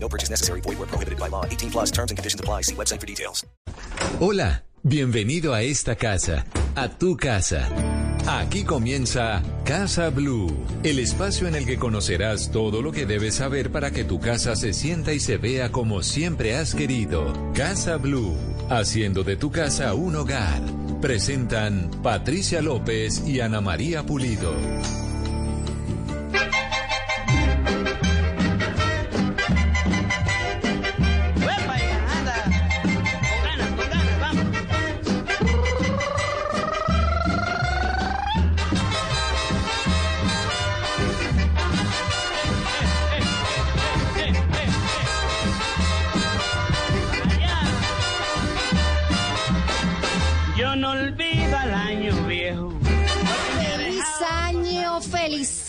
No purchase necessary. Void where prohibited by law. 18 plus terms and conditions apply. See website for details. Hola, bienvenido a esta casa, a tu casa. Aquí comienza Casa Blue, el espacio en el que conocerás todo lo que debes saber para que tu casa se sienta y se vea como siempre has querido. Casa Blue, haciendo de tu casa un hogar. Presentan Patricia López y Ana María Pulido.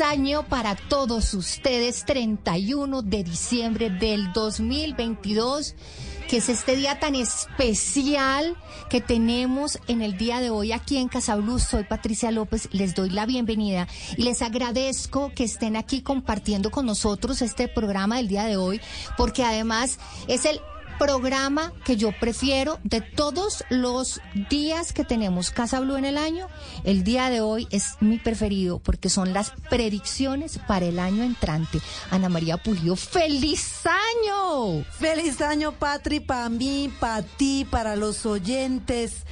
Año para todos ustedes, 31 de diciembre del 2022, que es este día tan especial que tenemos en el día de hoy aquí en Casabluz. Soy Patricia López, les doy la bienvenida y les agradezco que estén aquí compartiendo con nosotros este programa del día de hoy, porque además es el programa que yo prefiero de todos los días que tenemos Casa Blue en el año. El día de hoy es mi preferido porque son las predicciones para el año entrante. Ana María Pulido, ¡feliz año! Feliz año, Patri, para mí, para ti, para los oyentes.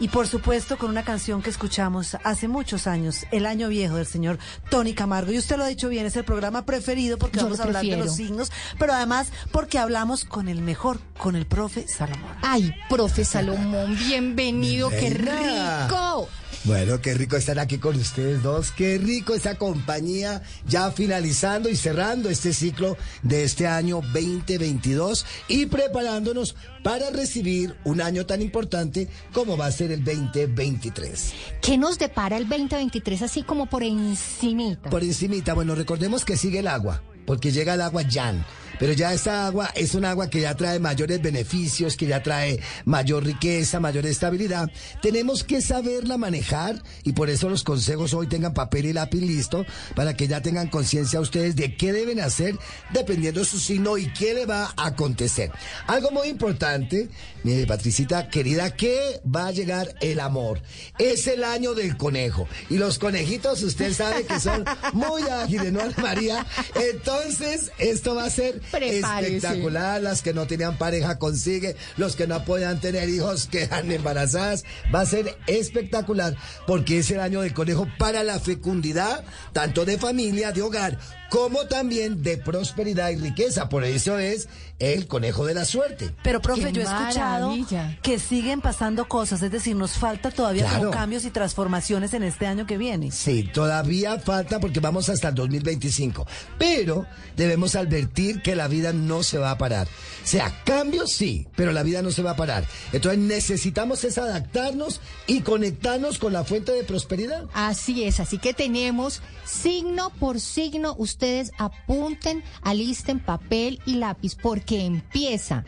Y por supuesto con una canción que escuchamos hace muchos años, El Año Viejo del señor Tony Camargo. Y usted lo ha dicho bien, es el programa preferido porque Yo vamos a hablar de los signos, pero además porque hablamos con el mejor, con el profe Salomón. Ay, profe Salomón, bienvenido, qué rico. Bueno, qué rico estar aquí con ustedes dos, qué rico esa compañía ya finalizando y cerrando este ciclo de este año 2022 y preparándonos para recibir un año tan importante como va a ser el 2023. ¿Qué nos depara el 2023 así como por encimita? Por encimita, bueno, recordemos que sigue el agua, porque llega el agua Jan. Pero ya esta agua es un agua que ya trae mayores beneficios, que ya trae mayor riqueza, mayor estabilidad. Tenemos que saberla manejar y por eso los consejos hoy tengan papel y lápiz listo para que ya tengan conciencia ustedes de qué deben hacer dependiendo de su signo y qué le va a acontecer. Algo muy importante, mi Patricita querida, que va a llegar el amor. Es el año del conejo y los conejitos usted sabe que son muy ágiles, ¿no, María? Entonces, esto va a ser Espectacular. Las que no tenían pareja consigue, los que no podían tener hijos quedan embarazadas. Va a ser espectacular porque es el año del conejo para la fecundidad, tanto de familia, de hogar, como también de prosperidad y riqueza. Por eso es el conejo de la suerte. Pero profe, Qué yo he escuchado maravilla. que siguen pasando cosas, es decir, nos falta todavía Claro. como cambios y transformaciones en este año que viene. Sí, todavía falta porque vamos hasta el 2025. Pero debemos advertir que la vida no se va a parar. O sea, cambios sí, pero la vida no se va a parar. Entonces necesitamos es adaptarnos y conectarnos con la fuente de prosperidad. Así es, así que tenemos signo por signo. Ustedes apunten, alisten papel y lápiz porque empieza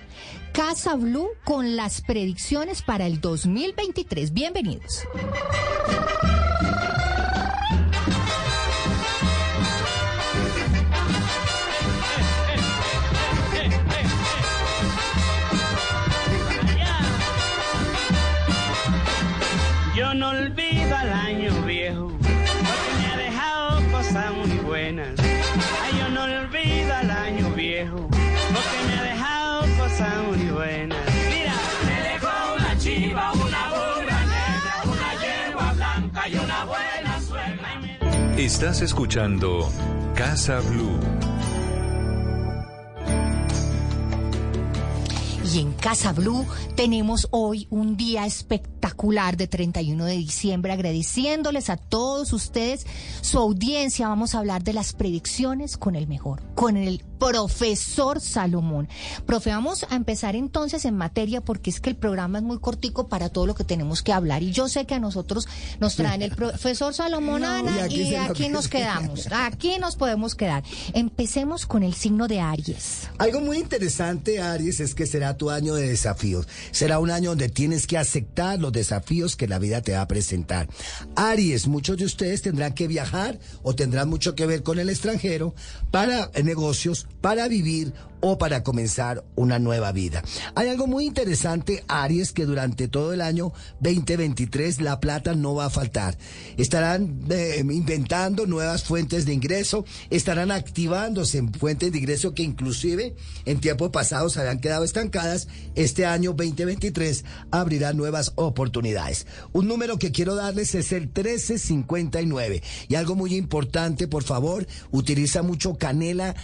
Casa Blue con las predicciones para el 2023. Bienvenidos. No olvido Estás escuchando Casa Blue. Y en Casa Blue. Tenemos hoy un día espectacular de 31 de diciembre, agradeciéndoles a todos ustedes su audiencia. Vamos a hablar de las predicciones con el mejor, con el profesor Salomón. Profe, vamos a empezar entonces en materia porque es que el programa es muy cortico para todo lo que tenemos que hablar. Y yo sé que a nosotros nos traen el profesor Salomón Ana y aquí y nos quedamos. Aquí nos podemos quedar. Empecemos con el signo de Aries. Algo muy interesante, Aries, es que será tu año de desafíos. Será un año donde tienes que aceptar los desafíos que la vida te va a presentar. Aries, muchos de ustedes tendrán que viajar o tendrán mucho que ver con el extranjero para negocios, para vivir o para comenzar una nueva vida. Hay algo muy interesante, Aries, que durante todo el año 2023 la plata no va a faltar. Estarán eh, inventando nuevas fuentes de ingreso, estarán activándose en fuentes de ingreso que inclusive en tiempos pasados habían quedado estancadas. Este año 2023 abrirá nuevas oportunidades. Un número que quiero darles es el 1359. Y algo muy importante, por favor, utiliza mucho canela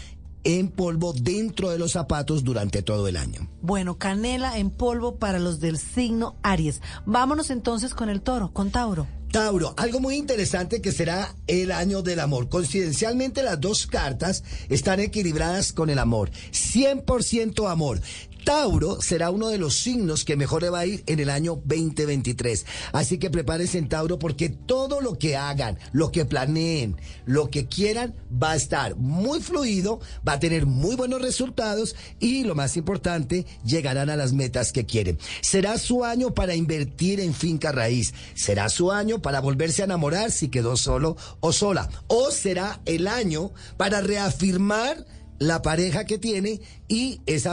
en polvo dentro de los zapatos durante todo el año. Bueno, canela en polvo para los del signo Aries. Vámonos entonces con el toro, con Tauro. Tauro, algo muy interesante que será el año del amor. Coincidencialmente las dos cartas están equilibradas con el amor. 100% amor. Tauro será uno de los signos que mejor le va a ir en el año 2023. Así que prepárense en Tauro porque todo lo que hagan, lo que planeen, lo que quieran, va a estar muy fluido, va a tener muy buenos resultados y lo más importante, llegarán a las metas que quieren. Será su año para invertir en finca raíz. Será su año para volverse a enamorar si quedó solo o sola. O será el año para reafirmar la pareja que tiene y ese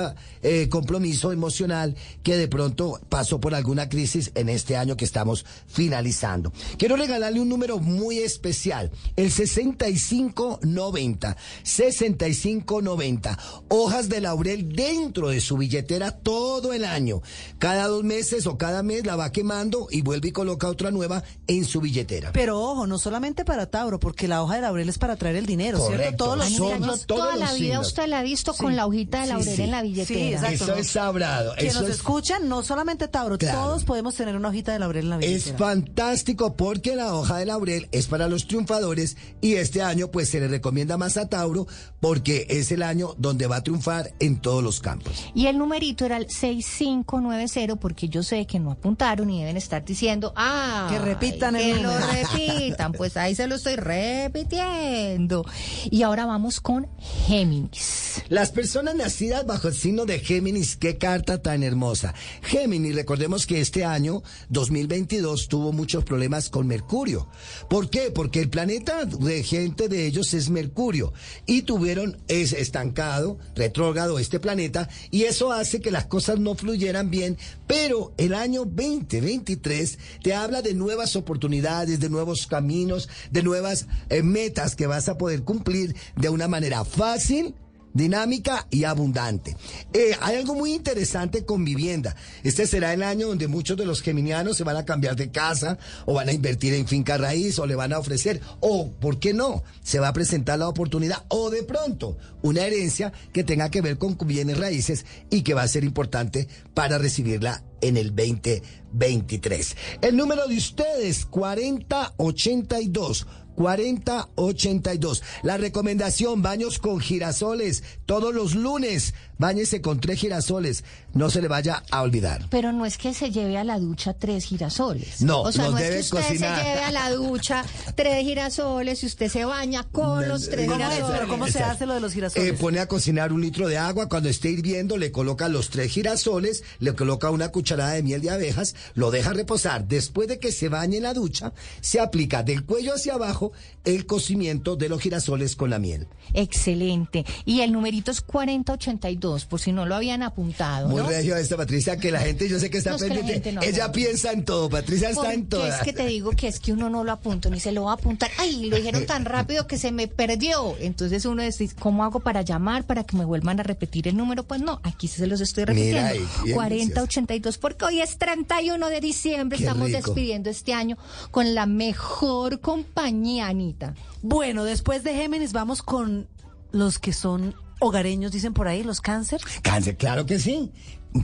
compromiso emocional que de pronto pasó por alguna crisis en este año que estamos finalizando. Quiero regalarle un número muy especial, el 6590, 6590, hojas de laurel dentro de su billetera todo el año. Cada dos meses o cada mes la va quemando y vuelve y coloca otra nueva en su billetera. Pero ojo, no solamente para Tauro, porque la hoja de laurel es para traer el dinero, ¿cierto? Todos los todos toda la vida signos. usted la ha visto con la hojita de laurel sí. en la billetera. Eso es sabrado. Quienes Eso nos es- escuchan, no solamente Tauro, Claro. todos podemos tener una hojita de laurel en la Es billetera. fantástico porque la hoja de laurel es para los triunfadores y este año pues se le recomienda más a Tauro porque es el año donde va a triunfar en todos los campos. Y el numerito era el 6590 porque yo sé que no apuntaron y deben estar diciendo, ah, Que repitan el que lo número. repitan, pues ahí se lo estoy repitiendo. Y ahora vamos con Géminis. Las personas nacidas bajo el signo de Géminis, qué carta tan hermosa. Géminis, recordemos que este año 2022 tuvo muchos problemas con Mercurio. ¿Por qué? Porque el planeta de gente de ellos es Mercurio y tuvieron es estancado, retrógrado este planeta y eso hace que las cosas no fluyeran bien, pero el año 2023 te habla de nuevas oportunidades, de nuevos caminos, de nuevas eh, metas que vas a poder cumplir de una manera fácil dinámica y abundante. Eh, hay algo muy interesante con vivienda. Este será el año donde muchos de los geminianos se van a cambiar de casa o van a invertir en finca raíz o le van a ofrecer o, ¿por qué no? Se va a presentar la oportunidad o de pronto una herencia que tenga que ver con bienes raíces y que va a ser importante para recibirla en el 2023. El número de ustedes, 4082. 4082. La recomendación, baños con girasoles. Todos los lunes, báñese con tres girasoles. No se le vaya a olvidar. Pero no es que se lleve a la ducha tres girasoles. No, o sea, los no es que usted cocinar. se lleve a la ducha tres girasoles y usted se baña con los tres ¿Cómo es? girasoles. Pero ¿cómo se hace lo de los girasoles? Eh, pone a cocinar un litro de agua, cuando esté hirviendo le coloca los tres girasoles, le coloca una cucharada de miel de abejas, lo deja reposar. Después de que se bañe en la ducha, se aplica del cuello hacia abajo el cocimiento de los girasoles con la miel. Excelente. Y el numerito es 4082, por si no lo habían apuntado. Muy ¿no? regio esta Patricia, que la gente yo sé que está No, es que la pendiente. no, Ella piensa en todo, Patricia está en todas. es que te digo que es que uno no lo apunta ni se lo va a apuntar. Ay, lo dijeron tan rápido que se me perdió. Entonces uno dice, ¿cómo hago para llamar para que me vuelvan a repetir el número? Pues no, aquí se los estoy repitiendo. Mira ahí, bien 4082, porque hoy es 31 de diciembre, Qué estamos rico. despidiendo este año con la mejor compañía, Anita. Bueno, después de Géminis vamos con los que son hogareños, dicen por ahí, los cáncer. Cáncer, claro que sí.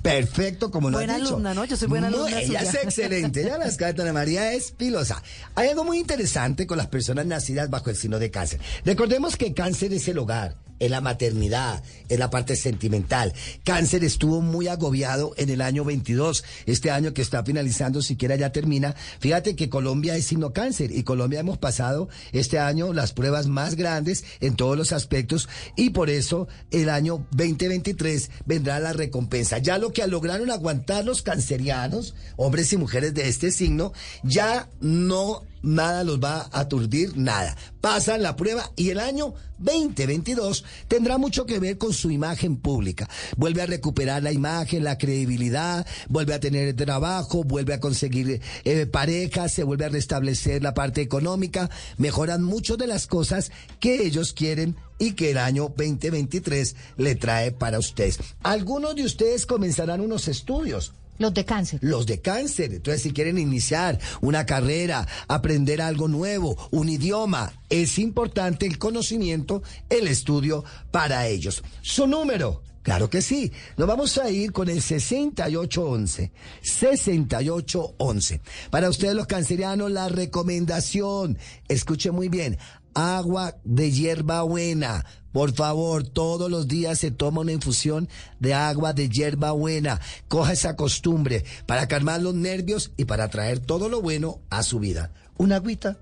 Perfecto, como lo Buena has dicho. alumna, ¿no? Yo soy buena alumna Ella suya. es excelente. Ella las Ana María es pilosa. Hay algo muy interesante con las personas nacidas bajo el signo de cáncer. Recordemos que cáncer es el hogar, es la maternidad, es la parte sentimental. Cáncer estuvo muy agobiado en el año 22. Este año que está finalizando, siquiera ya termina. Fíjate que Colombia es signo cáncer y Colombia hemos pasado este año las pruebas más grandes en todos los aspectos y por eso el año 2023 vendrá la recompensa. Ya lo que lograron aguantar los cancerianos, hombres y mujeres de este signo, ya no nada los va a aturdir, nada. Pasan la prueba y el año 2022 tendrá mucho que ver con su imagen pública. Vuelve a recuperar la imagen, la credibilidad, vuelve a tener trabajo, vuelve a conseguir eh, pareja, se vuelve a restablecer la parte económica, mejoran mucho de las cosas que ellos quieren y que el año 2023 le trae para ustedes. Algunos de ustedes comenzarán unos estudios. Los de cáncer. Los de cáncer. Entonces, si quieren iniciar una carrera, aprender algo nuevo, un idioma, es importante el conocimiento, el estudio para ellos. Su número. Claro que sí. Nos vamos a ir con el 6811. 6811. Para ustedes los cancerianos, la recomendación. Escuche muy bien. Agua de hierba buena. Por favor, todos los días se toma una infusión de agua de hierba buena. Coja esa costumbre para calmar los nervios y para traer todo lo bueno a su vida. Una agüita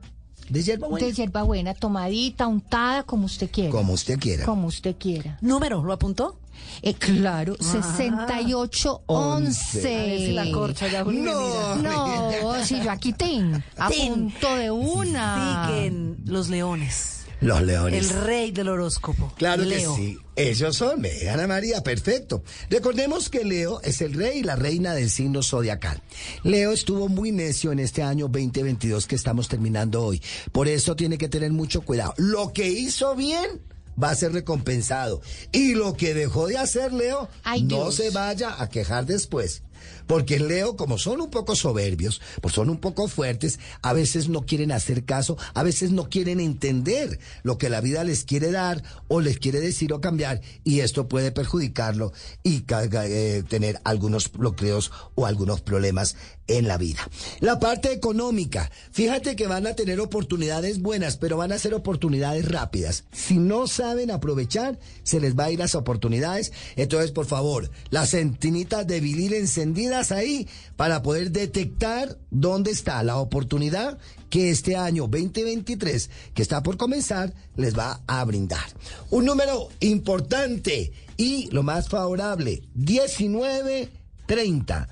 de hierba buena. De hierbabuena, tomadita, untada, como usted quiera. Como usted quiera. Como usted quiera. Número, ¿lo apuntó? Eh, claro, Ah. 6811. A ver si la corcha ya Julio, No. No, si yo aquí ten, a Tin. punto de una. Siguen los leones. Los leones. El rey del horóscopo. Claro Leo. que sí. Ellos son, Ana María, perfecto. Recordemos que Leo es el rey y la reina del signo zodiacal. Leo estuvo muy necio en este año 2022 que estamos terminando hoy. Por eso tiene que tener mucho cuidado. Lo que hizo bien va a ser recompensado. Y lo que dejó de hacer Leo, Ay, no Dios. se vaya a quejar después. Porque Leo, como son un poco soberbios, pues son un poco fuertes, a veces no quieren hacer caso, a veces no quieren entender lo que la vida les quiere dar o les quiere decir o cambiar, y esto puede perjudicarlo y eh, tener algunos bloqueos o algunos problemas en la vida. La parte económica, fíjate que van a tener oportunidades buenas, pero van a ser oportunidades rápidas. Si no saben aprovechar, se les va a ir las oportunidades. Entonces, por favor, las centinitas de vinil encendidas ahí para poder detectar dónde está la oportunidad que este año 2023, que está por comenzar, les va a brindar. Un número importante y lo más favorable, 1930.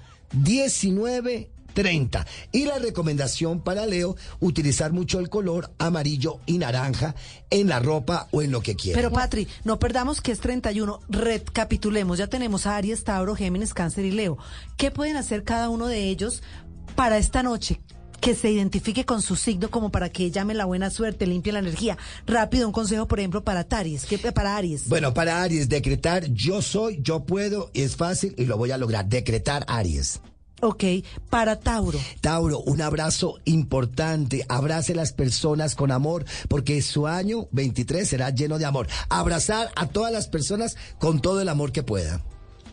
1930. Y la recomendación para Leo, utilizar mucho el color amarillo y naranja en la ropa o en lo que quiera. Pero Patri, no perdamos que es 31. Recapitulemos. Ya tenemos a Aries, Tauro, Géminis, Cáncer y Leo. ¿Qué pueden hacer cada uno de ellos para esta noche? Que se identifique con su signo como para que llame la buena suerte, limpie la energía. Rápido, un consejo, por ejemplo, para Taries, ¿qué, para Aries. Bueno, para Aries, decretar yo soy, yo puedo, es fácil y lo voy a lograr. Decretar Aries. Ok, para Tauro. Tauro, un abrazo importante. Abrace a las personas con amor, porque su año 23 será lleno de amor. Abrazar a todas las personas con todo el amor que pueda.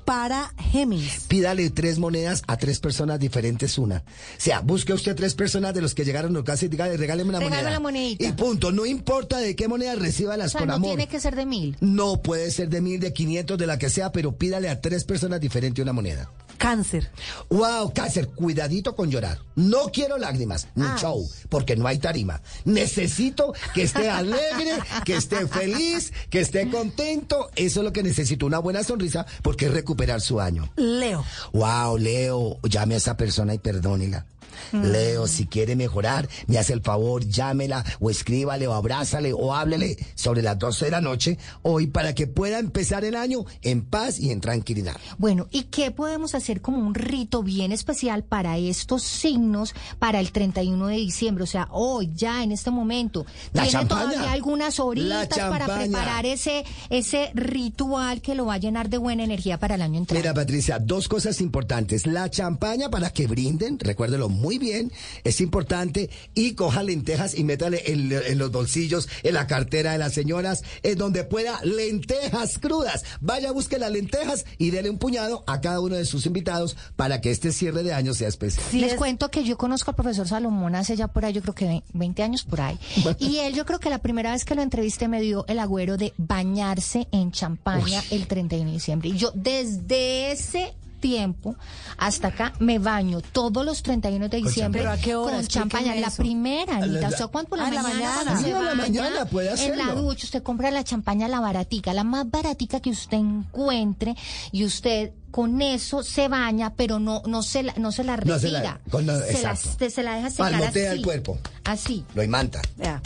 Para Géminis. Pídale tres monedas a tres personas diferentes una. O sea, busque usted tres personas de los que llegaron a casa y dígale, regáleme una Regálame moneda. la monedita. Y punto. No importa de qué moneda reciba las O sea, con no amor. tiene que ser de mil. No puede ser de mil, de quinientos, de la que sea, pero pídale a tres personas diferentes una moneda. Cáncer. Wow, cáncer, cuidadito con llorar. No quiero lágrimas, ni Ah. show, porque no hay tarima. Necesito que esté alegre, que esté feliz, que esté contento. Eso es lo que necesito, una buena sonrisa, porque es recuperar su año. Leo. Wow, Leo, llame a esa persona y perdónela. Leo, si quiere mejorar, me hace el favor, llámela o escríbale o abrázale o háblele sobre las 12 de la noche hoy para que pueda empezar el año en paz y en tranquilidad. Bueno, ¿y qué podemos hacer como un rito bien especial para estos signos para el 31 de diciembre? O sea, hoy, ya, en este momento. La ¿Tiene champaña. todavía algunas horitas para preparar ese, ese ritual que lo va a llenar de buena energía para el año entrante? Mira, Patricia, dos cosas importantes. La champaña para que brinden, recuérdelo muy muy bien, es importante, y coja lentejas y métale en, en los bolsillos, en la cartera de las señoras, en donde pueda lentejas crudas. Vaya, busque las lentejas y dele un puñado a cada uno de sus invitados para que este cierre de año sea especial. Les cuento que yo conozco al profesor Salomón hace ya por ahí, yo creo que 20 años por ahí. Y él, yo creo que la primera vez que lo entrevisté me dio el agüero de bañarse en champaña el 31 de diciembre. Y yo desde ese tiempo hasta acá me baño todos los 31 de diciembre ¿Pero a qué hora? con Explíqueme champaña. La eso. primera, Anita. la- O sea, ¿cuánto por la Ah, en la mañana? mañana. se a la baña, mañana puede En la hacerlo. ducha, usted compra la champaña, la baratica, la más baratica que usted encuentre y usted con eso se baña, pero no, no se la, no se la retira. No se la- con la- se, la, exacto. se la deja secar Palmotea así. el cuerpo. Así. Lo imanta. Vea.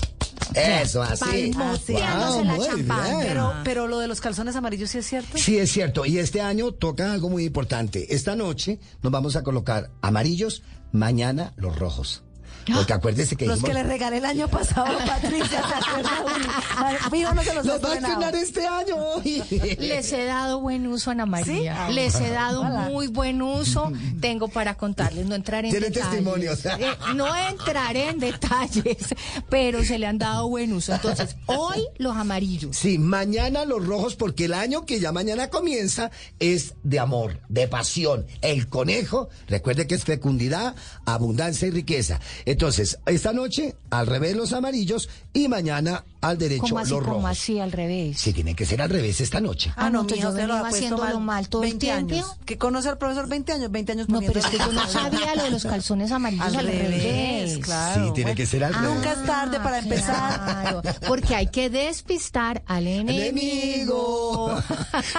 Eso, así. Wow, la bien. Pero, pero lo de los calzones amarillos sí es cierto. Sí, es cierto. Y este año toca algo muy importante. Esta noche nos vamos a colocar amarillos, mañana los rojos. Porque acuérdese que Los dijimos- que le regalé el año pasado a Patricia, Fijo, no se los, va a estrenar este año. Les he dado buen uso, Ana María. ¿Sí? Les he dado Hola. muy buen uso. Tengo para contarles, no entraré en detalles. testimonios. Eh, no entraré en detalles, pero se le han dado buen uso. Entonces, hoy los amarillos. Sí, mañana los rojos, porque el año que ya mañana comienza es de amor, de pasión. El conejo, recuerde que es fecundidad, abundancia y riqueza. Entonces, esta noche, al revés los amarillos y mañana al derecho Como así, los rojos. así, al revés. Sí, tiene que ser al revés esta noche. Ah, no, entonces mija, yo lo vengo haciéndolo mal todo el 20 tiempo. años. Que conoce al profesor 20 años, 20 años No, pero es que yo no sabía lo de los calzones amarillos al, Al revés, revés. claro. Sí, tiene que ser al revés. Nunca es tarde para empezar. Claro, porque hay que despistar al enemigo. Enemigo.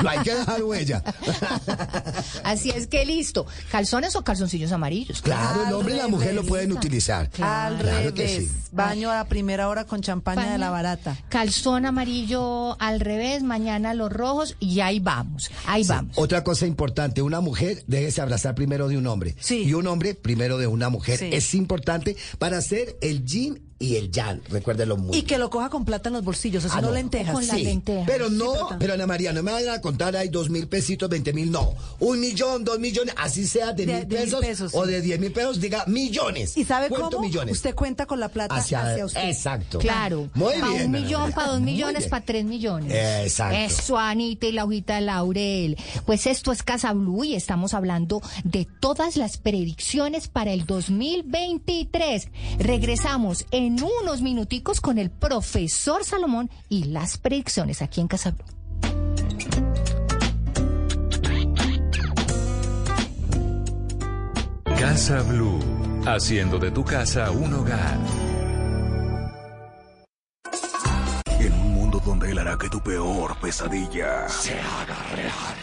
no hay que dejar huella. Así es que listo. ¿Calzones o calzoncillos amarillos? Claro, el hombre y la mujer lo revés. pueden utilizar. Al Claro que revés. sí. Baño a primera hora con champaña de la barata. Calzón amarillo al revés, mañana los rojos y ahí vamos. Ahí vamos. Otra cosa importante, una mujer déjese abrazar primero de un hombre. Sí. Y un hombre primero de una mujer. Sí. Es importante para hacer el yin y el yang. Recuérdelo muy Y que lo coja con plata en los bolsillos, o si Ah, no, no. lentejas. Con las Sí, lentejas. Pero no, pero Ana María, no me vayan a contar hay dos mil pesitos, veinte mil, no. Un millón, dos millones, así sea de, De- mil de mil pesos, o sí. de diez mil pesos, diga millones. ¿Y sabe cómo? millones. Usted cuenta con la plata hacia, hacia, usted. Exacto. Claro. Muy para bien. un millón, para dos millones, para tres millones. Exacto. Eso, Anita y la hojita de laurel. Pues esto es Casa Blue y estamos hablando de todas las predicciones para el 2023. Regresamos en unos minuticos con el profesor Salomón y las predicciones aquí en Casa Blue. Casa Blue, haciendo de tu casa un hogar. En un mundo donde él hará que tu peor pesadilla se haga real.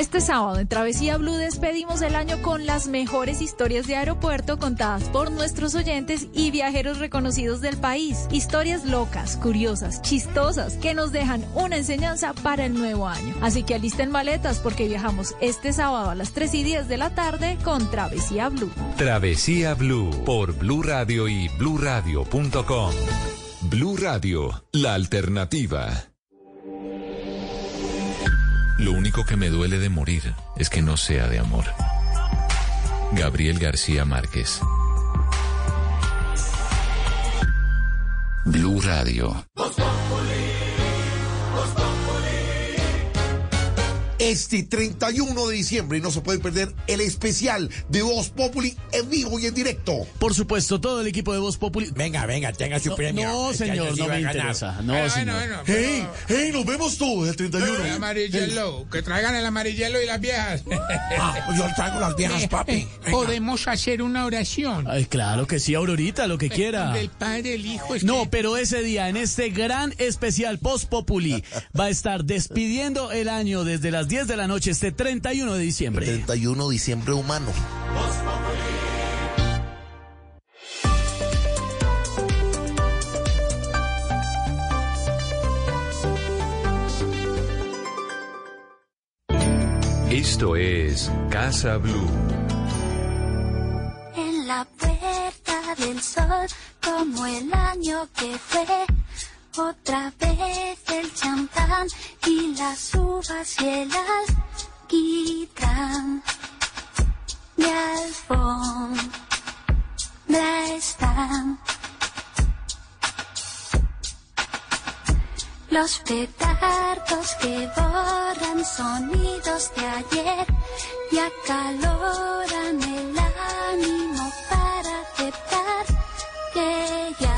Este sábado en Travesía Blue despedimos el año con las mejores historias de aeropuerto contadas por nuestros oyentes y viajeros reconocidos del país. Historias locas, curiosas, chistosas, que nos dejan una enseñanza para el nuevo año. Así que alisten maletas porque viajamos este sábado a las 3 y 10 de la tarde con Travesía Blue. Travesía Blue por Blue Radio y bluradio.com. Blue Radio, la alternativa. Lo único que me duele de morir es que no sea de amor. Gabriel García Márquez. Blue Radio. Este 31 de diciembre no se puede perder el especial de Voz Populi en vivo y en directo. Por supuesto, todo el equipo de Voz Populi. Venga, venga, tenga su No, premio. no, Este señor, no me interesa. No, Bueno, señor. bueno, bueno, ¡Hey! pero- ¡Hey! Nos vemos todos el 31. El amarillelo, que traigan el amarillelo y las viejas. Ah, yo traigo las viejas, papi. Eh, Podemos hacer una oración. Ay, claro que sí, Aurorita, lo que quiera. Del Padre, el Hijo, es No, pero ese día, en este gran especial Post Populi, va a estar despidiendo el año desde las 10 de la noche este 31 de diciembre. 31 de diciembre humano. Esto es Casa Blue. En la puerta del sol, como el año que fue otra vez el champán y las uvas y el alquitrán. Mi alfombra están. Los petardos que borran sonidos de ayer y acaloran el ánimo para aceptar que ya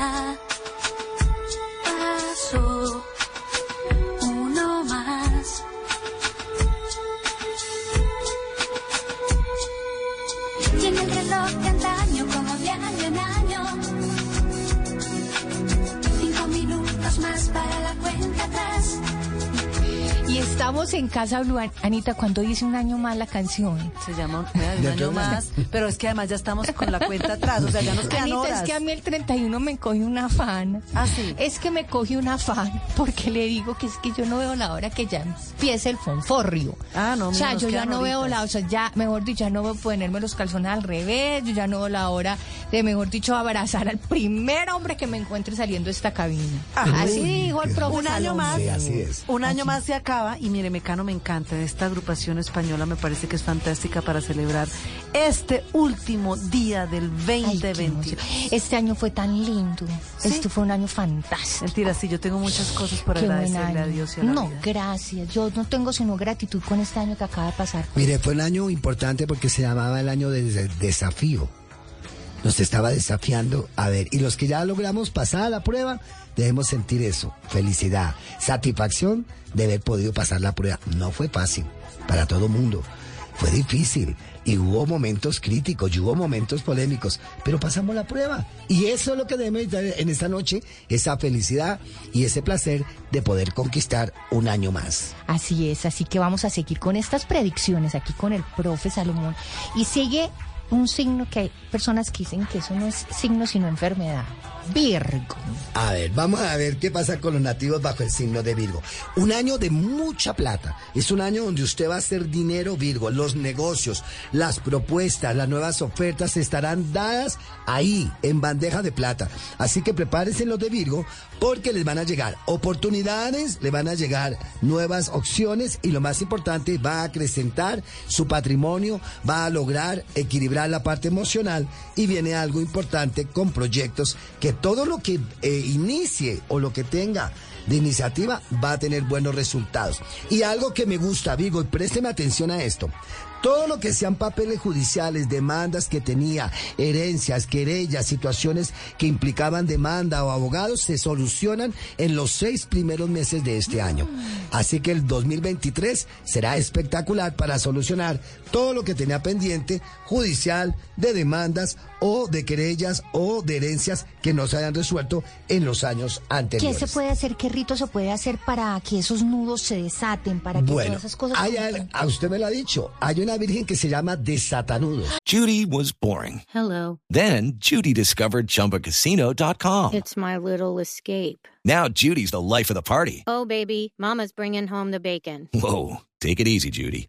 En Casa Blue. Anita, cuando dice un año más la canción? Se llama un año más, pero es que además ya estamos con la cuenta atrás, o sea, ya nos quedan Anita, horas. es que a mí el 31 me coge un afán. Ah, sí. Es que me coge un afán porque le digo que es que yo no veo la hora que ya empiece el fonforrio. Ah, no, O sea, yo ya no veo la, o sea, ya, mejor dicho, ya no veo ponerme los calzones al revés, yo ya no veo la hora de, mejor dicho, abrazar al primer hombre que me encuentre saliendo de esta cabina. Así dijo el profe Un año más, Sí, así es. un año más se acaba y mire, Mecano me encanta. Esta agrupación española me parece que es fantástica para celebrar este último día del Ay, qué 2020. emoción. Este año fue tan lindo. ¿Sí? Esto fue un año fantástico. Mentira, sí, yo tengo muchas cosas por Qué agradecerle a. Dios y a la No, vida. gracias. Yo no tengo sino gratitud con este año que acaba de pasar. Mire, fue un año importante porque se llamaba el año del des- desafío. Nos estaba desafiando. A ver, y los que ya logramos pasar la prueba, debemos sentir eso. Felicidad, satisfacción de haber podido pasar la prueba. No fue fácil para todo mundo. Fue difícil. Y hubo momentos críticos, y hubo momentos polémicos, pero pasamos la prueba. Y eso es lo que debemos tener en esta noche, esa felicidad y ese placer de poder conquistar un año más. Así es, así que vamos a seguir con estas predicciones aquí con el profe Salomón. Y sigue un signo que hay personas que dicen que eso no es signo sino enfermedad. Virgo. A ver, vamos a ver qué pasa con los nativos bajo el signo de Virgo. Un año de mucha plata. Es un año donde usted va a hacer dinero, Virgo. Los negocios, las propuestas, las nuevas ofertas estarán dadas ahí, en bandeja de plata. Así que prepárense los de Virgo porque les van a llegar oportunidades, le van a llegar nuevas opciones y lo más importante, va a acrecentar su patrimonio, va a lograr equilibrar la parte emocional y viene algo importante con proyectos que todo lo que eh, inicie o lo que tenga de iniciativa va a tener buenos resultados. Y algo que me gusta, Vigo, y présteme atención a esto. Todo lo que sean papeles judiciales, demandas que tenía, herencias, querellas, situaciones que implicaban demanda o abogados, se solucionan en los seis primeros meses de este año. Así que el 2023 será espectacular para solucionar todo lo que tenía pendiente, judicial, de demandas o de querellas o de herencias que no se hayan resuelto en los años ¿Qué anteriores. se puede hacer? ¿Qué rito se puede hacer para que esos nudos se desaten? Para que Bueno, todas esas cosas... hay al- a usted me lo ha dicho, hay una virgen que se llama desatanudos. Judy was boring. Hello. Then Judy discovered ChumbaCasino.com. It's my little escape. Now Judy's the life of the party. Oh, baby, Mama's bringing home the bacon. Whoa, take it easy, Judy.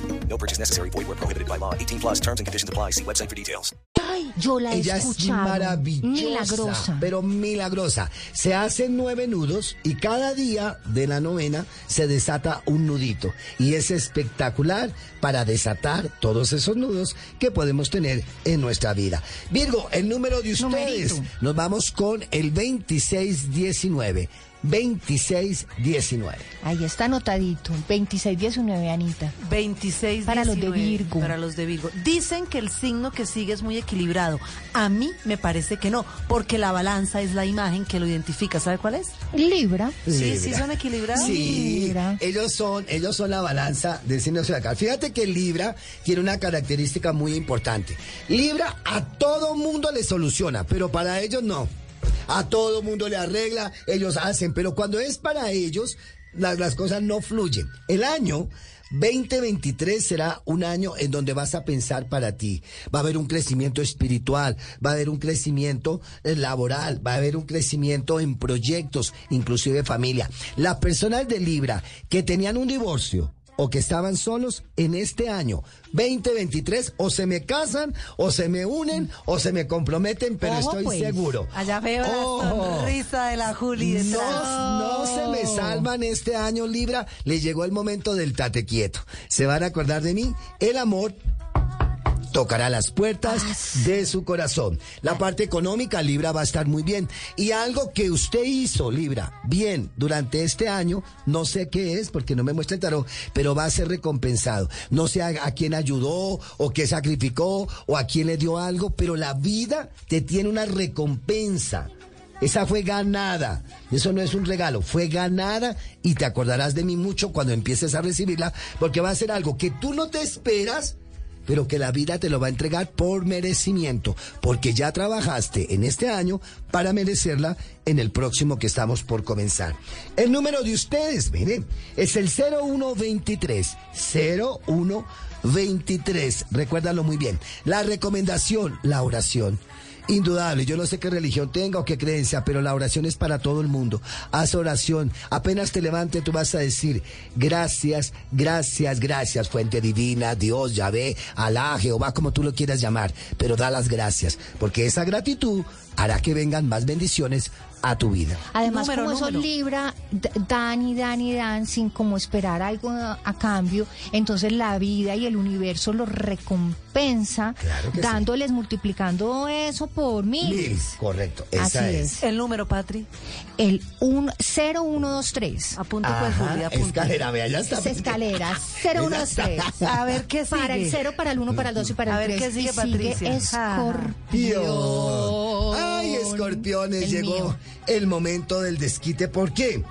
No purchase necessary. Void where prohibited by law. 18 plus terms and conditions apply. See website for details. Ay, yo la he Ella es escuchado. maravillosa, Milagrosa. pero milagrosa. Se hacen nueve nudos y cada día de la novena se desata un nudito. Y es espectacular para desatar todos esos nudos que podemos tener en nuestra vida. Virgo, el número de ustedes. Numerito. Nos vamos con el 2619. 2619. Ahí está anotadito. 2619, Anita. 26 Para los de 19, Virgo. Para los de Virgo. Dicen que el signo que sigue es muy equilibrado. A mí me parece que no, porque la balanza es la imagen que lo identifica. ¿Sabe cuál es? Libra. Sí, sí son equilibrados. Sí, Libra. ellos son, ellos son la balanza del signo zodiacal. Fíjate que Libra tiene una característica muy importante. Libra a todo mundo le soluciona, pero para ellos no. A todo mundo le arregla, ellos hacen, pero cuando es para ellos, las, cosas no fluyen. El año 2023 será un año en donde vas a pensar para ti. Va a haber un crecimiento espiritual, va a haber un crecimiento eh, laboral, va a haber un crecimiento en proyectos, inclusive familia. Las personas de Libra que tenían un divorcio, o que estaban solos en este año 2023 o se me casan o se me unen o se me comprometen, pero Ojo, estoy pues. seguro. Allá veo Ojo. la sonrisa de la Juli detrás. No, no se me salvan este año, Libra. Le llegó el momento del tate quieto. Se van a acordar de mí. El amor tocará las puertas de su corazón. La parte económica, Libra, va a estar muy bien. Y algo que usted hizo, Libra, bien durante este año, no sé qué es, porque no me muestra el tarot, pero va a ser recompensado. No sé a, a quién ayudó, o qué sacrificó, o a quién le dio algo, pero la vida te tiene una recompensa. Esa fue ganada. Eso no es un regalo, fue ganada y te acordarás de mí mucho cuando empieces a recibirla, porque va a ser algo que tú no te esperas, pero que la vida te lo va a entregar por merecimiento, porque ya trabajaste en este año para merecerla en el próximo que estamos por comenzar. El número de ustedes, miren, es el 0123 0123. Recuérdalo muy bien. La recomendación, la oración. Indudable, yo no sé qué religión tenga o qué creencia, pero la oración es para todo el mundo. Haz oración. Apenas te levante, tú vas a decir gracias, gracias, gracias, fuente divina, Dios, Yahvé, Alá, Jehová, como tú lo quieras llamar. Pero da las gracias, porque esa gratitud hará que vengan más bendiciones a tu vida. Además, Número, como esos número. libra, d- dan y dan y dan sin como esperar algo a, a cambio, entonces la vida y el universo los recompensa, Claro que sí. dándoles, multiplicando eso por mil. Mil, correcto, Así esa es. es. El número, Patri. El un, 0123. Apunte pues, Ajá, Juli, apunte. escalera, vea, ya está. Es escalera, Esa 0123. A ver qué sigue. Para el 0, para el 1, para el 2 y para A el ver 3. qué sigue, y Patricia. Escorpión. Ay, escorpiones, El llegó mío. El momento del desquite. ¿Por qué?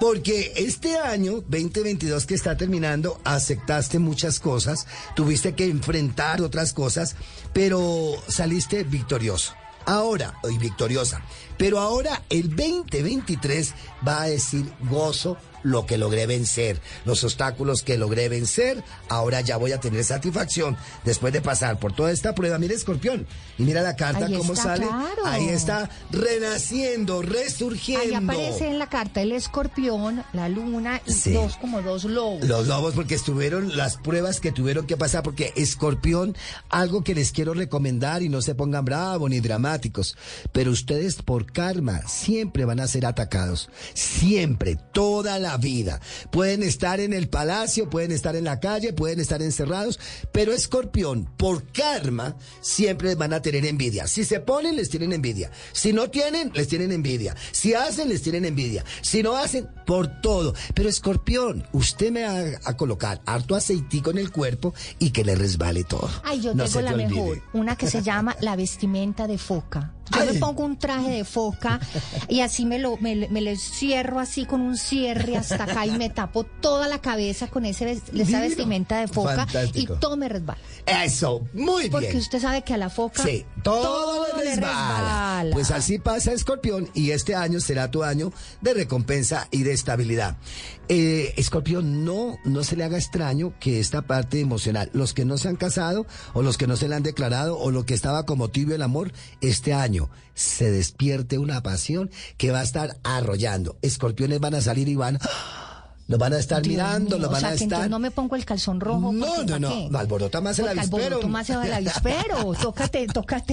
Porque este año 2022 que está terminando, aceptaste muchas cosas, tuviste que enfrentar otras cosas, pero saliste victorioso. Ahora, y victoriosa. Pero ahora el 2023 va a decir gozo lo que logré vencer, los obstáculos que logré vencer, ahora ya voy a tener satisfacción después de pasar por toda esta prueba. Mira, escorpión, y mira la carta Ahí cómo está, sale. claro. Ahí está renaciendo, resurgiendo. Ahí aparece en la carta el escorpión, la luna y Sí. dos como dos lobos. Los lobos, porque estuvieron las pruebas que tuvieron que pasar, porque escorpión, algo que les quiero recomendar y no se pongan bravos ni dramáticos, pero ustedes por karma siempre van a ser atacados, siempre, toda la vida. Pueden estar en el palacio, pueden estar en la calle, pueden estar encerrados, pero escorpión, por karma, siempre van a tener envidia. Si se ponen, les tienen envidia. Si no tienen, les tienen envidia. Si hacen, les tienen envidia. Si no hacen, por todo. Pero escorpión, usted me va a colocar harto aceitico en el cuerpo y que le resbale todo. Ay, yo No tengo la mejor, una que se llama la vestimenta de foca. Yo me pongo un traje de foca y así me lo, me, me lo cierro así con un cierre hasta acá y me tapo toda la cabeza con ese, esa Divino. vestimenta de foca Fantástico. y todo me resbala. Eso, muy Porque bien. usted sabe que a la foca Sí, todo, todo le resbala. Pues así pasa, Escorpión, y este año será tu año de recompensa y de estabilidad. Eh, Escorpión, no, no se le haga extraño que esta parte emocional, los que no se han casado, o los que no se le han declarado, o lo que estaba como tibio el amor, este año se despierte una pasión que va a estar arrollando. Escorpiones van a salir y van, los van a estar Dios mirando, mío, los o van sea, a que estar. no me pongo el calzón rojo. No, no, ¿pa' no, alborota más el avispero. alboroto más el avispero. toca, te- toca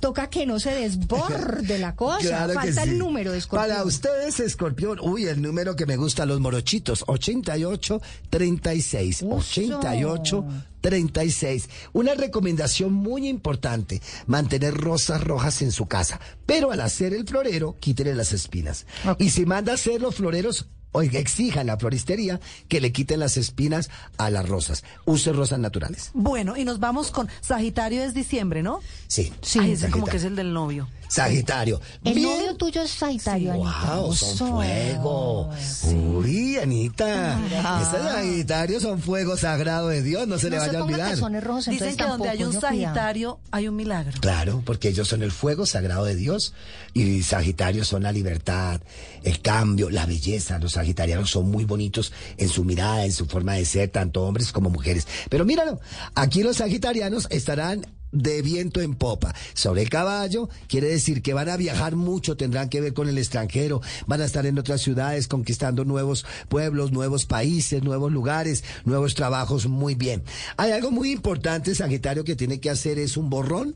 toca, que no se desborde la cosa. Claro Falta sí. el número de escorpión. Para ustedes, escorpión, uy, el número que me gusta, los morochitos, 8836. 8836. Una recomendación muy importante, mantener rosas rojas en su casa. Pero al hacer el florero, quítele las espinas. Y si manda a hacer los floreros, oiga, exijan a la floristería que le quiten las espinas a las rosas. Use rosas naturales. Bueno, y nos vamos con Sagitario es diciembre, ¿no? Sí. Ay, ese como que es el del novio. Sagitario. El Bien. novio tuyo es Sagitario, Anita. Wow, son fuego. Uy, Anita. Ah. Esos Sagitarios son fuego sagrado de Dios, no se le No se vaya a olvidar. rojos, Dicen entonces que donde hay un cuidado. Sagitario hay un milagro. Claro, porque ellos son el fuego sagrado de Dios y Sagitarios son la libertad, el cambio, la belleza. Los sagitarianos son muy bonitos en su mirada, en su forma de ser, tanto hombres como mujeres. Pero míralo, aquí los sagitarianos estarán de viento en popa. Sobre el caballo quiere decir que van a viajar mucho, tendrán que ver con el extranjero, van a estar en otras ciudades conquistando nuevos pueblos, nuevos países, nuevos lugares, nuevos trabajos, muy bien. Hay algo muy importante, Sagitario, que tiene que hacer es un borrón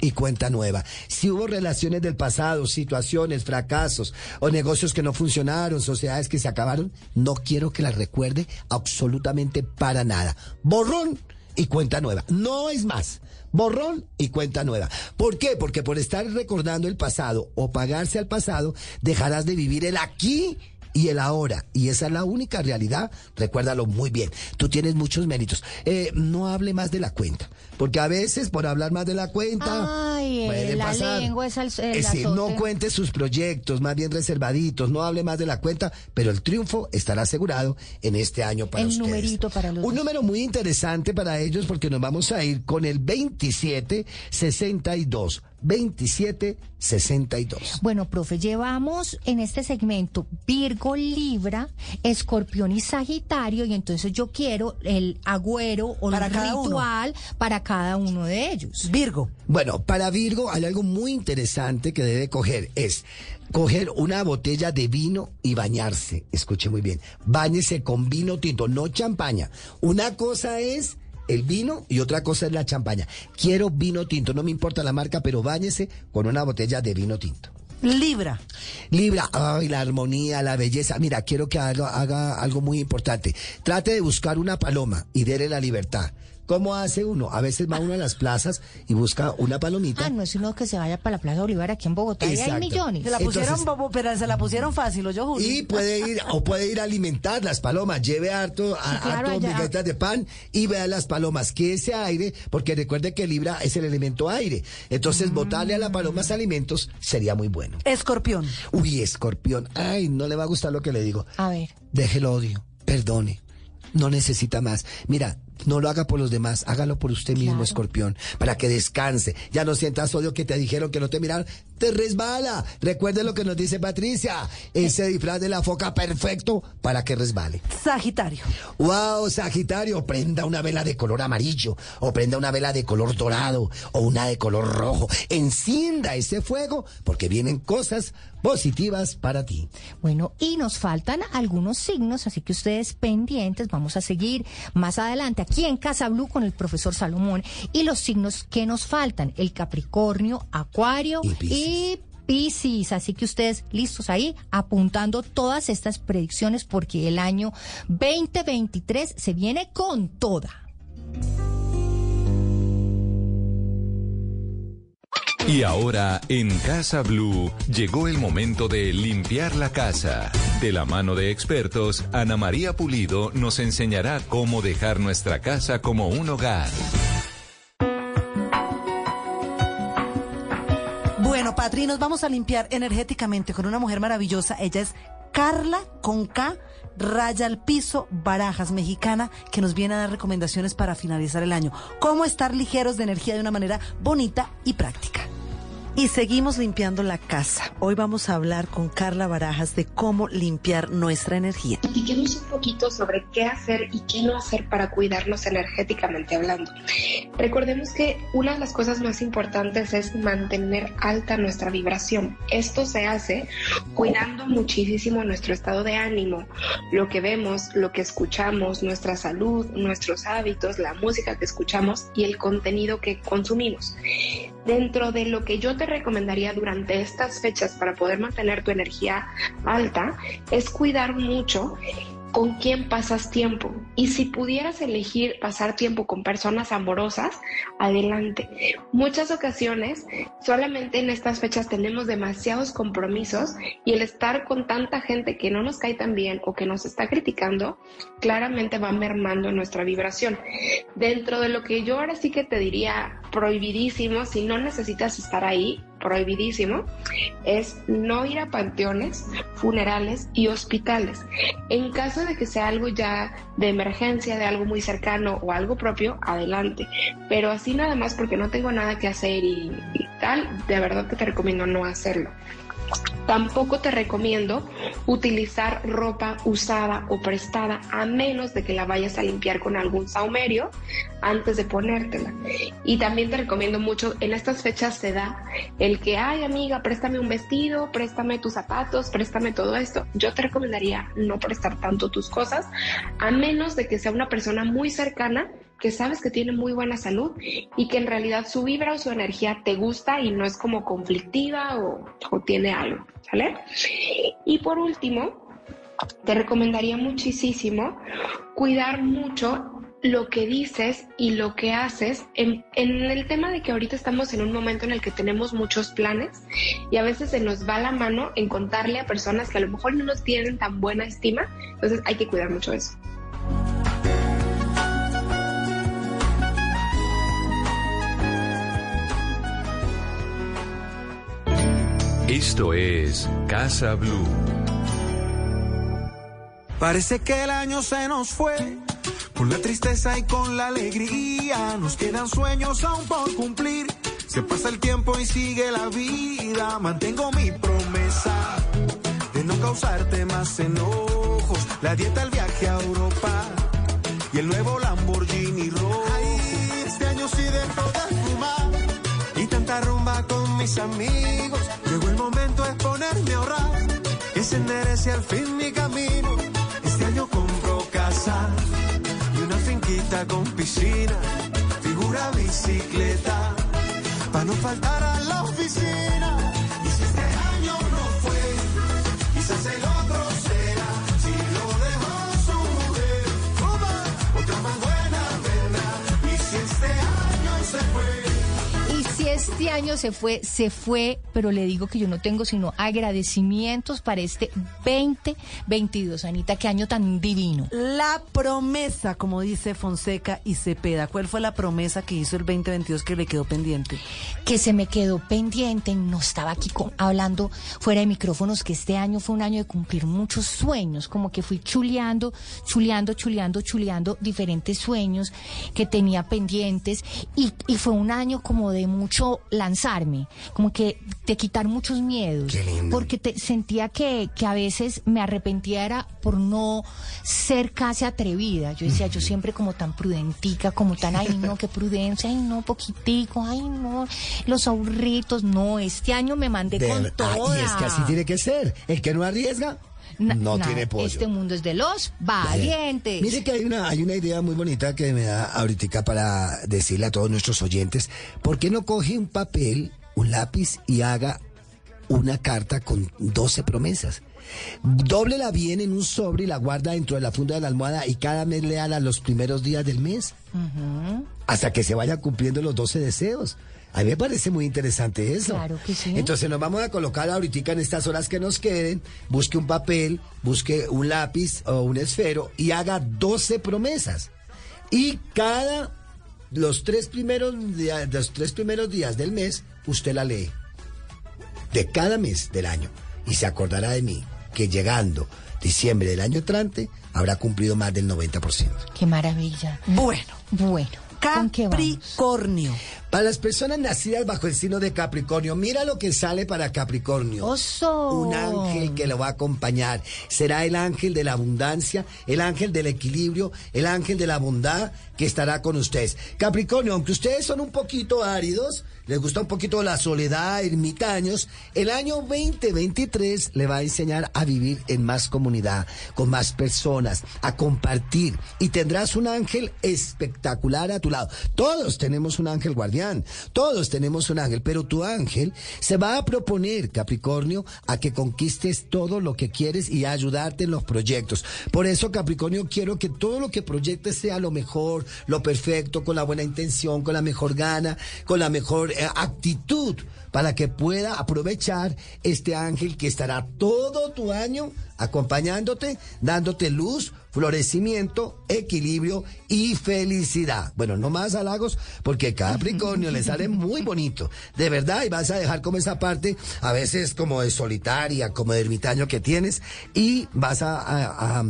y cuenta nueva. Si hubo relaciones del pasado, situaciones, fracasos o negocios que no funcionaron, sociedades que se acabaron, no quiero que las recuerde absolutamente para nada. Borrón y cuenta nueva. No es más. Borrón y cuenta nueva. ¿Por qué? Porque por estar recordando el pasado o pagarse al pasado, dejarás de vivir el aquí y el ahora. Y esa es la única realidad. Recuérdalo muy bien. Tú tienes muchos méritos. Eh, no hable más de la cuenta. Porque a veces, por hablar más de la cuenta, Ay, eh, puede la pasar. lengua es el, el Es decir, no cuente sus proyectos, más bien reservaditos, no hable más de la cuenta, pero el triunfo estará asegurado en este año para El ustedes. numerito para los Un número muy interesante para ellos porque nos vamos a ir con el 2762. 2762. Bueno, profe, llevamos en este segmento Virgo, Libra, Escorpión y Sagitario, y entonces yo quiero el agüero o Para el uno. ritual para cada uno de ellos. Virgo. Bueno, para Virgo hay algo muy interesante que debe coger. Es coger una botella de vino y bañarse. Escuche muy bien. Báñese con vino tinto, no champaña. Una cosa es el vino y otra cosa es la champaña. Quiero vino tinto, no me importa la marca, pero báñese con una botella de vino tinto. Libra. Libra, ay, la armonía, la belleza. Mira, quiero que haga, haga algo muy importante. Trate de buscar una paloma y déle la libertad. ¿Cómo hace uno? A veces va uno a las plazas y busca una palomita. Ah, no es sino que se vaya para la Plaza Bolívar aquí en Bogotá y hay Exacto. millones. Se la pusieron, Entonces- bobo, pero se la pusieron fácil, yo Julio. Y puede ir, o puede ir a alimentar las palomas. Lleve harto, a, Sí, claro, harto de pan y vea las palomas. Que ese aire, porque recuerde que Libra es el elemento aire. Entonces, Mm. botarle a las palomas alimentos sería muy bueno. Escorpión. Uy, escorpión. Ay, no le va a gustar lo que le digo. A ver. Deje el odio, perdone. No necesita más. Mira, no lo haga por los demás, hágalo por usted mismo, escorpión, para que descanse. Ya no sientas odio que te dijeron que no te miraron. Te resbala. Recuerde lo que nos dice Patricia. Ese disfraz de la foca perfecto para que resbale. Sagitario. Wow, Sagitario, prenda una vela de color amarillo, o prenda una vela de color dorado, o una de color rojo. Encienda ese fuego, porque vienen cosas positivas para ti. Bueno, y nos faltan algunos signos, así que ustedes pendientes, vamos a seguir más adelante aquí en Casa Blue con el profesor Salomón y los signos que nos faltan, el Capricornio, Acuario Y Piscis. y Piscis, así que ustedes listos ahí apuntando todas estas predicciones porque el año 2023 se viene con toda. Y ahora en Casa Blue llegó el momento de limpiar la casa. De la mano de expertos, Ana María Pulido nos enseñará cómo dejar nuestra casa como un hogar. Bueno, Patri, nos vamos a limpiar energéticamente con una mujer maravillosa. Ella es Carla con K, raya al piso, barajas mexicana, que nos viene a dar recomendaciones para finalizar el año. Cómo estar ligeros de energía de una manera bonita y práctica. Y seguimos limpiando la casa. Hoy vamos a hablar con Carla Barajas de cómo limpiar nuestra energía. Platiquemos un poquito sobre qué hacer y qué no hacer para cuidarnos energéticamente hablando. Recordemos que una de las cosas más importantes es mantener alta nuestra vibración. Esto se hace cuidando muchísimo nuestro estado de ánimo, lo que vemos, lo que escuchamos, nuestra salud, nuestros hábitos, la música que escuchamos y el contenido que consumimos. Dentro de lo que yo te recomendaría durante estas fechas para poder mantener tu energía alta es cuidar mucho con quién pasas tiempo. Y si pudieras elegir pasar tiempo con personas amorosas, adelante. Muchas ocasiones, solamente en estas fechas tenemos demasiados compromisos y el estar con tanta gente que no nos cae tan bien o que nos está criticando, claramente va mermando nuestra vibración. Dentro de lo que yo ahora sí que te diría prohibidísimo, si no necesitas estar ahí, prohibidísimo, es no ir a panteones, funerales y hospitales. En caso de que sea algo ya de emergencia, de algo muy cercano o algo propio, adelante. Pero así nada más porque no tengo nada que hacer y, tal, de verdad que te recomiendo no hacerlo. Tampoco te recomiendo utilizar ropa usada o prestada a menos de que la vayas a limpiar con algún saumerio antes de ponértela. Y también te recomiendo mucho, en estas fechas se da el que, ay amiga, préstame un vestido, préstame tus zapatos, préstame todo esto. Yo te recomendaría no prestar tanto tus cosas a menos de que sea una persona muy cercana que sabes que tiene muy buena salud y que en realidad su vibra o su energía te gusta y no es como conflictiva o, o tiene algo, ¿sale? Y por último, te recomendaría muchísimo cuidar mucho lo que dices y lo que haces en, en, el tema de que ahorita estamos en un momento en el que tenemos muchos planes y a veces se nos va la mano en contarle a personas que a lo mejor no nos tienen tan buena estima, entonces hay que cuidar mucho eso. Esto es Casa Blue. Parece que el año se nos fue, con la tristeza y con la alegría. Nos quedan sueños aún por cumplir. Se pasa el tiempo y sigue la vida. Mantengo mi promesa de no causarte más enojos. La dieta, el viaje a Europa y el nuevo Lamborghini rojo. Ay, este año sí dejo de fumar y tanta rumba con mis amigos. Momento de ponerme a ahorrar, que se enderece al fin mi camino. Este año compro casa y una finquita con piscina, figura bicicleta, para no faltar a la oficina. Este año se fue, se fue, pero le digo que yo no tengo sino agradecimientos para este 2022. Anita, qué año tan divino. La promesa, como dice Fonseca y Cepeda. ¿Cuál fue la promesa que hizo el 2022 que le quedó pendiente? Que se me quedó pendiente, no estaba aquí con- hablando fuera de micrófonos, que este año fue un año de cumplir muchos sueños, como que fui chuleando, chuleando, chuleando, chuleando diferentes sueños que tenía pendientes y, y fue un año como de mucho lanzarme, como que de quitar muchos miedos, porque te, sentía que, que a veces me arrepentía era por no ser casi atrevida. Yo decía, yo siempre como tan prudentica, como tan, ay no, qué prudencia, ay no, poquitico, ay no, los ahorritos, no, este año me mandé De- con ah, y es que así tiene que ser. El que no arriesga, Na- no nada, tiene pollo. Este mundo es de los valientes. Mire que hay una, hay una idea muy bonita que me da ahorita para decirle a todos nuestros oyentes, ¿por qué no coge un papel, un lápiz y haga una carta con 12 promesas? Dóblela bien en un sobre y la guarda dentro de la funda de la almohada y cada mes léala los primeros días del mes hasta que se vayan cumpliendo los 12 deseos. A mí me parece muy interesante eso. Claro que sí. Entonces nos vamos a colocar ahorita en estas horas que nos queden, busque un papel, busque un lápiz o un esfero y haga 12 promesas. Y cada, los tres primeros días, los tres primeros días del mes, usted la lee. De cada mes del año. Y se acordará de mí que llegando diciembre del año entrante, habrá cumplido más del 90%. Qué maravilla. Bueno. Bueno. ¿con qué vamos? Capricornio. Para las personas nacidas bajo el signo de Capricornio, mira lo que sale para Capricornio. Oso. Un ángel que lo va a acompañar. Será el ángel de la abundancia, el ángel del equilibrio, el ángel de la bondad que estará con ustedes. Capricornio, aunque ustedes son un poquito áridos, les gusta un poquito la soledad, ermitaños, el año 2023 le va a enseñar a vivir en más comunidad, con más personas, a compartir. Y tendrás un ángel espectacular a tu lado. Todos tenemos un ángel guardián. Todos tenemos un ángel, pero tu ángel se va a proponer, Capricornio, a que conquistes todo lo que quieres y a ayudarte en los proyectos. Por eso, Capricornio, quiero que todo lo que proyectes sea lo mejor, lo perfecto, con la buena intención, con la mejor gana, con la mejor actitud para que pueda aprovechar este ángel que estará todo tu año acompañándote, dándote luz, florecimiento, equilibrio y felicidad. Bueno, no más halagos, porque Capricornio le sale muy bonito, de verdad, y vas a dejar como esa parte, a veces como de solitaria, como de ermitaño que tienes, y vas a, a- a-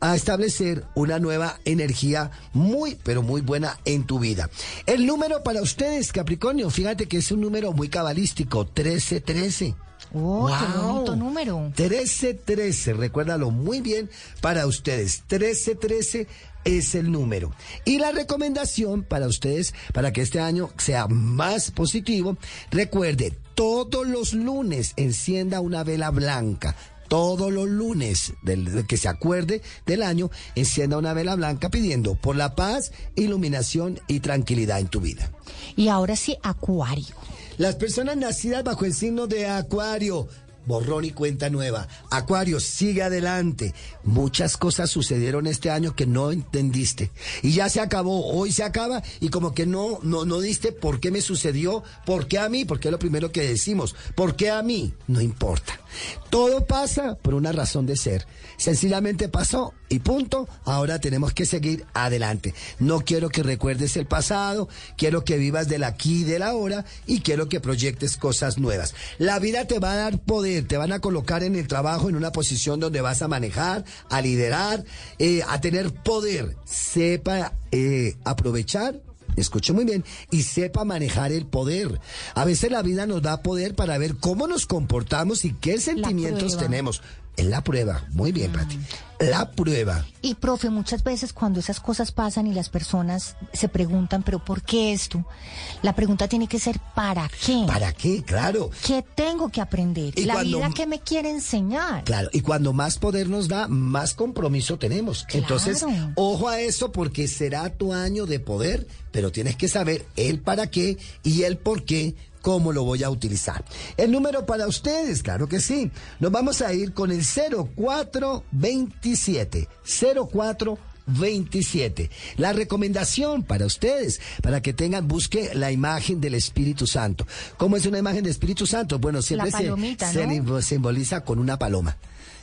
a establecer una nueva energía muy, pero muy buena en tu vida. El número para ustedes, Capricornio, fíjate que es un número muy cabalístico, 1313. Oh, qué Wow. bonito número. 1313, recuérdalo muy bien para ustedes. 1313 es el número. Y la recomendación para ustedes, para que este año sea más positivo, recuerde, todos los lunes encienda una vela blanca. Todos los lunes del que se acuerde del año, encienda una vela blanca pidiendo por la paz, iluminación y tranquilidad en tu vida. Y ahora sí, Acuario. Las personas nacidas bajo el signo de Acuario. Borrón y cuenta nueva. Acuario, sigue adelante. Muchas cosas sucedieron este año que no entendiste. Y ya se acabó. Hoy se acaba y como que no, no, no diste por qué me sucedió, por qué a mí, porque es lo primero que decimos. ¿Por qué a mí? No importa. Todo pasa por una razón de ser. Sencillamente pasó y punto. Ahora tenemos que seguir adelante. No quiero que recuerdes el pasado, quiero que vivas del aquí y del ahora y quiero que proyectes cosas nuevas. La vida te va a dar poder, te van a colocar en el trabajo en una posición donde vas a manejar, a liderar, eh, a tener poder. Sepa eh, aprovechar Escuche muy bien y sepa manejar el poder. A veces la vida nos da poder para ver cómo nos comportamos y qué sentimientos tenemos. Es la prueba. Muy bien, Pati. La prueba. Y profe, muchas veces cuando esas cosas pasan y las personas se preguntan, pero ¿por qué esto? La pregunta tiene que ser ¿para qué? ¿Para qué? Claro. ¿Qué tengo que aprender? Y La cuando- vida que me quiere enseñar. Claro, y cuando más poder nos da, más compromiso tenemos. Entonces, ojo a eso porque será tu año de poder, pero tienes que saber el para qué y el por qué, cómo lo voy a utilizar. El número para ustedes, claro que sí. Nos vamos a ir con el 0427. 0427. La recomendación para ustedes, para que tengan, busque la imagen del Espíritu Santo. ¿Cómo es una imagen del Espíritu Santo? Bueno, siempre se- palomita, se, simboliza con una paloma.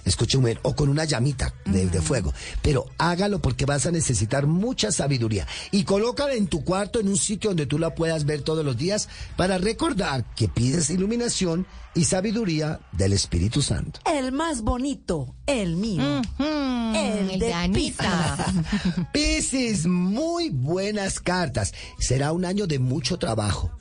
Escuche un o con una llamita de, de fuego. Pero hágalo porque vas a necesitar mucha sabiduría. Y colócala en tu cuarto, en un sitio donde tú la puedas ver todos los días, para recordar que pides iluminación y sabiduría del Espíritu Santo. El más bonito, el mío. el, el de de Anita. Piscis, muy buenas cartas. Será un año de mucho trabajo.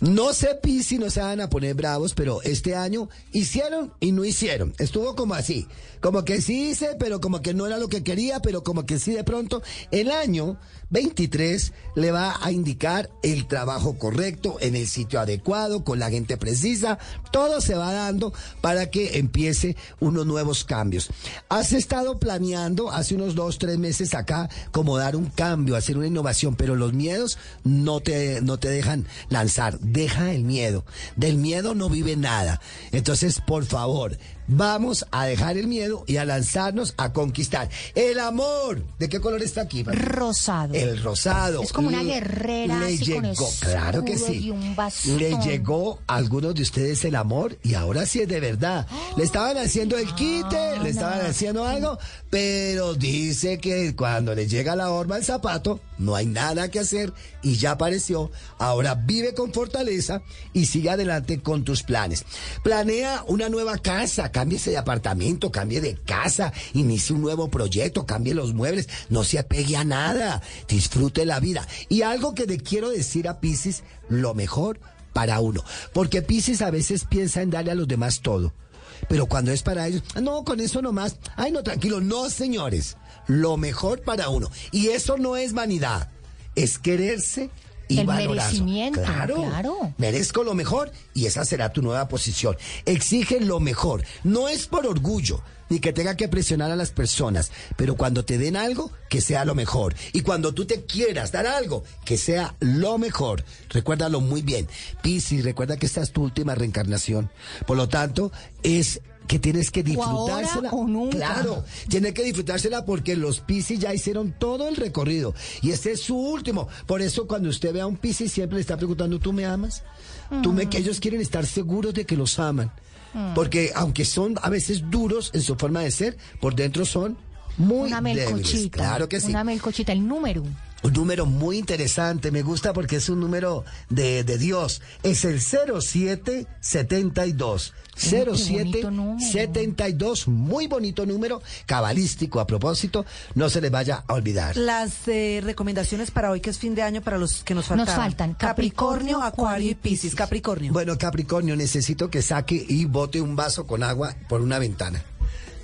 No sé, Piscis, no se van a poner bravos, pero este año hicieron y no hicieron. Estuvo como así. Como que sí hice, pero como que no era lo que quería, pero como que sí de pronto. El año 23 le va a indicar el trabajo correcto, en el sitio adecuado, con la gente precisa. Todo se va dando para que empiece unos nuevos cambios. Has estado planeando hace unos dos, tres meses acá como dar un cambio, hacer una innovación, pero los miedos no te, no te dejan lanzar. Deja el miedo. Del miedo no vive nada. Entonces, por favor, vamos a dejar el miedo y a lanzarnos a conquistar. El amor. ¿De qué color está aquí? Rosado. El rosado. Es como una guerrera, Le así con llegó, claro que sí. y un. Le llegó a algunos de ustedes el amor y ahora sí es de verdad. Le estaban haciendo el quite, le estaban haciendo algo, pero dice que cuando le llega la horma al zapato, no hay nada que hacer y ya apareció. Ahora vive con fortaleza y sigue adelante con tus planes. Planea una nueva casa, cámbiese de apartamento, cambie de casa, inicie un nuevo proyecto, cambie los muebles, no se apegue a nada, disfrute la vida. Y algo que le quiero decir a Piscis, lo mejor para uno. Porque Piscis a veces piensa en darle a los demás todo. Pero cuando es para ellos, "Ah, no, con eso nomás. Ay, no, tranquilo. No, señores. Lo mejor para uno. Y eso no es vanidad. Es quererse y El merecimiento, Claro, claro. Merezco lo mejor y esa será tu nueva posición. Exige lo mejor. No es por orgullo. ni que tenga que presionar a las personas, pero cuando te den algo, que sea lo mejor. Y cuando tú te quieras dar algo, que sea lo mejor. Recuérdalo muy bien. Piscis, recuerda que esta es tu última reencarnación. Por lo tanto, es que tienes que O disfrutársela. o nunca. Claro, tiene que disfrutársela porque los Piscis ya hicieron todo el recorrido y este es su último. Por eso cuando usted ve a un Piscis siempre le está preguntando, ¿tú me amas? Tú me que ellos quieren estar seguros de que los aman. Mm. Porque aunque son a veces duros en su forma de ser, por dentro son muy Una débiles. melcochita. Claro que sí. Una melcochita, el número. Un número muy interesante, me gusta porque es un número de, de Dios. Es el 0772. qué bonito 0772, muy bonito número, cabalístico a propósito, no se les vaya a olvidar. Las eh, recomendaciones para hoy, que es fin de año, para los que nos faltan. Nos faltan Capricornio, Acuario y Piscis. Capricornio. Bueno, Capricornio, necesito que saque y bote un vaso con agua por una ventana.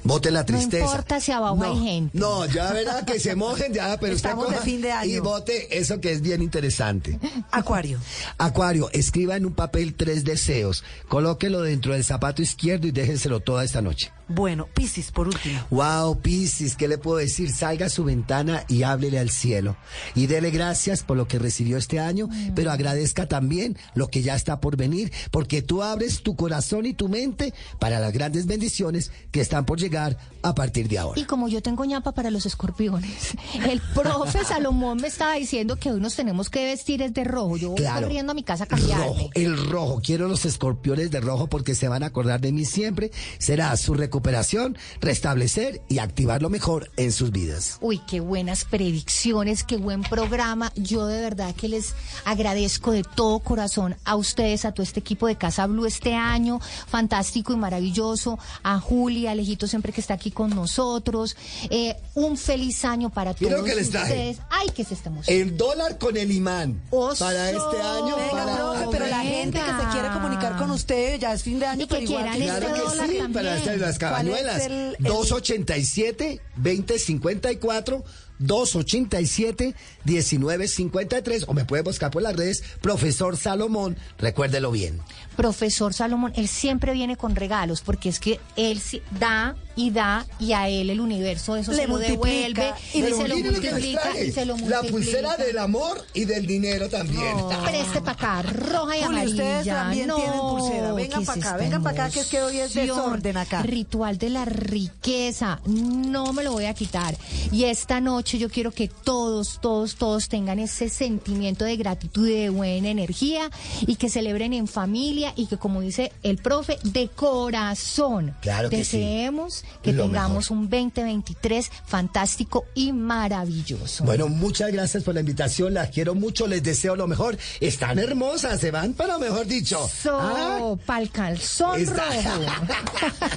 Bote la tristeza. No importa si abajo no, hay gente. No, ya verá que se mojen ya, pero usted Estamos de coja fin de año. Y bote eso que es bien interesante. Acuario. Acuario, escriba en un papel tres deseos, colóquelo dentro del zapato izquierdo y déjenselo toda esta noche. Bueno, Piscis, por último. Wow, Piscis, ¿qué le puedo decir? Salga a su ventana y háblele al cielo. Y dele gracias por lo que recibió este año, pero agradezca también lo que ya está por venir, porque tú abres tu corazón y tu mente para las grandes bendiciones que están por llegar a partir de ahora. Y como yo tengo ñapa para los escorpiones, el profe Salomón me estaba diciendo que hoy nos tenemos que vestir es de rojo. Yo voy Claro. corriendo a mi casa a cambiarme. Rojo, el rojo. Quiero los escorpiones de rojo porque se van a acordar de mí siempre. Será su recuperación, restablecer y activar lo mejor en sus vidas. Uy, qué buenas predicciones, qué buen programa. Yo de verdad que les agradezco de todo corazón a ustedes, a todo este equipo de Casa Blue este año, fantástico y maravilloso, a Julia, Alejito siempre que está aquí con nosotros. Eh, un feliz año para todos que les ustedes. Ay, que se estamos. El dólar con el imán. para este año. Venga, para profe, pero la gente que se quiere comunicar con usted, ya es fin de año, Y que pero igual quieran este Claro que sí, para las ¿Cuál Cabañuelas. 287-2054. 287-1953 o me puede buscar por las redes, profesor Salomón, recuérdelo bien. Profesor Salomón, él siempre viene con regalos porque es que él da y da y a él el universo eso le se lo devuelve y, se, lo multiplica y se lo multiplica. La pulsera del amor y del dinero también. Preste para acá, roja y Uy, amarilla. Ustedes también no, tienen pulsera. Venga para acá, este venga para acá que es que hoy es desorden acá. Ritual de la riqueza, no me lo voy a quitar. Y esta noche yo quiero que todos, todos, todos tengan ese sentimiento de gratitud y de buena energía y que celebren en familia y que como dice el profe, de corazón. Claro que sí. Deseemos que Lo tengamos un 2023 fantástico y maravilloso. Bueno, muchas gracias por la invitación, las quiero mucho, les deseo lo mejor. Están hermosas, se van para mejor dicho. So, Ah, pa'l calzón Está- rojo.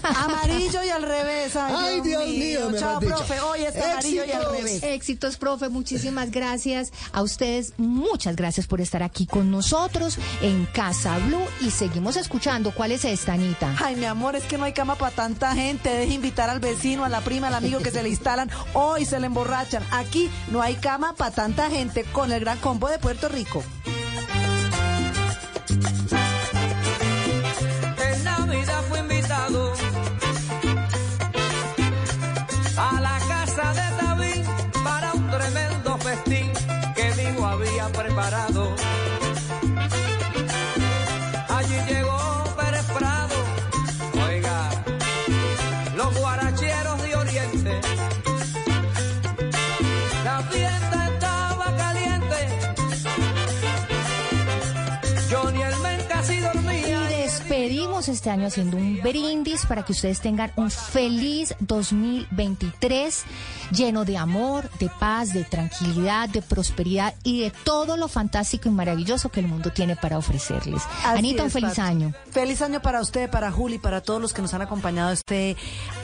Amarillo y al revés. Ay, Ay, Dios mío, Chao, dicho. profe. Hoy es amarillo y al Éxitos. Éxitos, profe. Muchísimas gracias a ustedes. Muchas gracias por estar aquí con nosotros en Casa Blue y seguimos escuchando. ¿Cuál es esta, Anita? Ay, mi amor, es que no hay cama para tanta gente. Deje invitar al vecino, a la prima, al amigo que se le instalan hoy se le emborrachan. Aquí no hay cama para tanta gente con el gran combo de Puerto Rico. En Navidad fui invitado tremendo festín que hijo había preparado. Este año haciendo un brindis para que ustedes tengan un feliz 2023 lleno de amor, de paz, de tranquilidad, de prosperidad y de todo lo fantástico y maravilloso que el mundo tiene para ofrecerles. Así Anita, un feliz año. Feliz año para usted, para Juli, para todos los que nos han acompañado este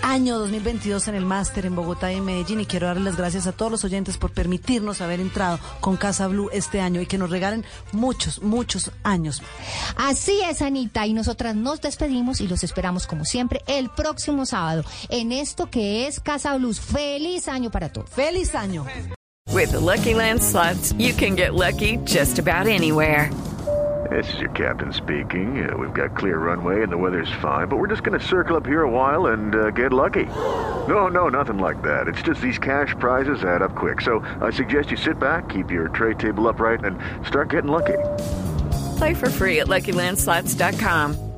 año 2022 en el máster en Bogotá y en Medellín. Y quiero darles las gracias a todos los oyentes por permitirnos haber entrado con Casa Blue este año y que nos regalen muchos, muchos años. Así es, Anita, y nosotras nos despedimos y los esperamos como siempre el próximo sábado en esto que es Casa Blues. Feliz año para todos. Feliz año. With the Lucky Land slots, you can get lucky just about anywhere. This is your captain speaking. Uh, we've got clear runway and the weather's fine, but we're just going to circle up here a while and uh, get lucky. No, no, nothing like that. It's just these cash prizes add up quick. So I suggest you sit back, keep your tray table upright, and start getting lucky. Play for free at LuckyLandSlots.com.